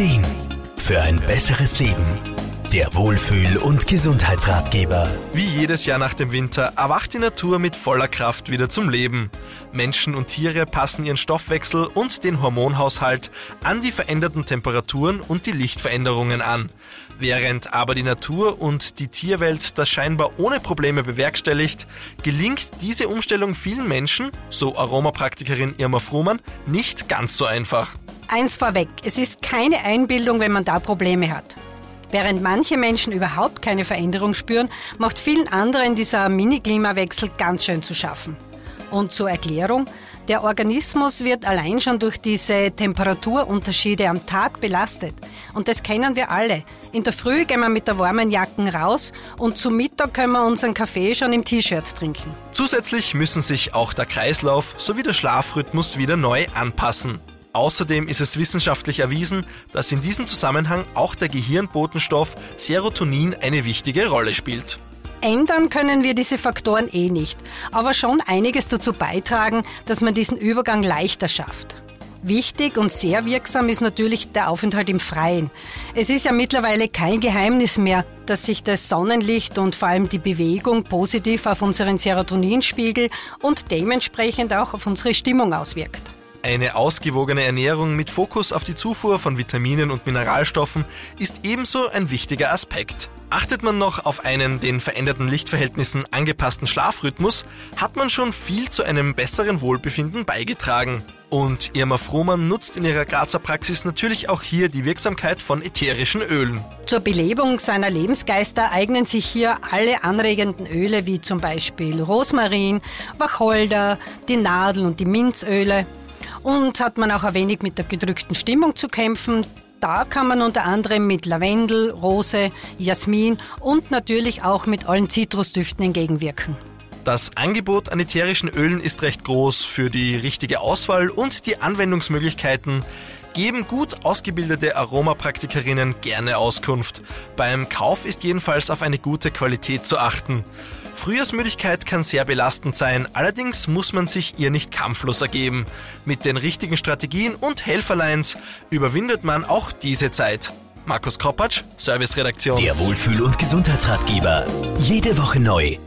Ideen für ein besseres Leben. Der Wohlfühl- und Gesundheitsratgeber. Wie jedes Jahr nach dem Winter erwacht die Natur mit voller Kraft wieder zum Leben. Menschen und Tiere passen ihren Stoffwechsel und den Hormonhaushalt an die veränderten Temperaturen und die Lichtveränderungen an. Während aber die Natur und die Tierwelt das scheinbar ohne Probleme bewerkstelligt, gelingt diese Umstellung vielen Menschen, so Aromapraktikerin Irma Fruhmann, nicht ganz so einfach. Eins vorweg, es ist keine Einbildung, wenn man da Probleme hat. Während manche Menschen überhaupt keine Veränderung spüren, macht vielen anderen dieser Mini-Klimawechsel ganz schön zu schaffen. Und zur Erklärung, der Organismus wird allein schon durch diese Temperaturunterschiede am Tag belastet. Und das kennen wir alle. In der Früh gehen wir mit der warmen Jacken raus und zu Mittag können wir unseren Kaffee schon im T-Shirt trinken. Zusätzlich müssen sich auch der Kreislauf sowie der Schlafrhythmus wieder neu anpassen. Außerdem ist es wissenschaftlich erwiesen, dass in diesem Zusammenhang auch der Gehirnbotenstoff Serotonin eine wichtige Rolle spielt. Ändern können wir diese Faktoren eh nicht, aber schon einiges dazu beitragen, dass man diesen Übergang leichter schafft. Wichtig und sehr wirksam ist natürlich der Aufenthalt im Freien. Es ist ja mittlerweile kein Geheimnis mehr, dass sich das Sonnenlicht und vor allem die Bewegung positiv auf unseren Serotoninspiegel und dementsprechend auch auf unsere Stimmung auswirkt. Eine ausgewogene Ernährung mit Fokus auf die Zufuhr von Vitaminen und Mineralstoffen ist ebenso ein wichtiger Aspekt. Achtet man noch auf einen den veränderten Lichtverhältnissen angepassten Schlafrhythmus, hat man schon viel zu einem besseren Wohlbefinden beigetragen. Und Irma Frohmann nutzt in ihrer Grazer Praxis natürlich auch hier die Wirksamkeit von ätherischen Ölen. Zur Belebung seiner Lebensgeister eignen sich hier alle anregenden Öle wie zum Beispiel Rosmarin, Wacholder, die Nadel und die Minzöle. Und hat man auch ein wenig mit der gedrückten Stimmung zu kämpfen, da kann man unter anderem mit Lavendel, Rose, Jasmin und natürlich auch mit allen Zitrusdüften entgegenwirken. Das Angebot an ätherischen Ölen ist recht groß für die richtige Auswahl und die Anwendungsmöglichkeiten geben gut ausgebildete Aromapraktikerinnen gerne Auskunft. Beim Kauf ist jedenfalls auf eine gute Qualität zu achten. Frühjahrsmüdigkeit kann sehr belastend sein, allerdings muss man sich ihr nicht kampflos ergeben. Mit den richtigen Strategien und Helferlines überwindet man auch diese Zeit. Markus Kropatsch, Serviceredaktion. Der Wohlfühl- und Gesundheitsratgeber. Jede Woche neu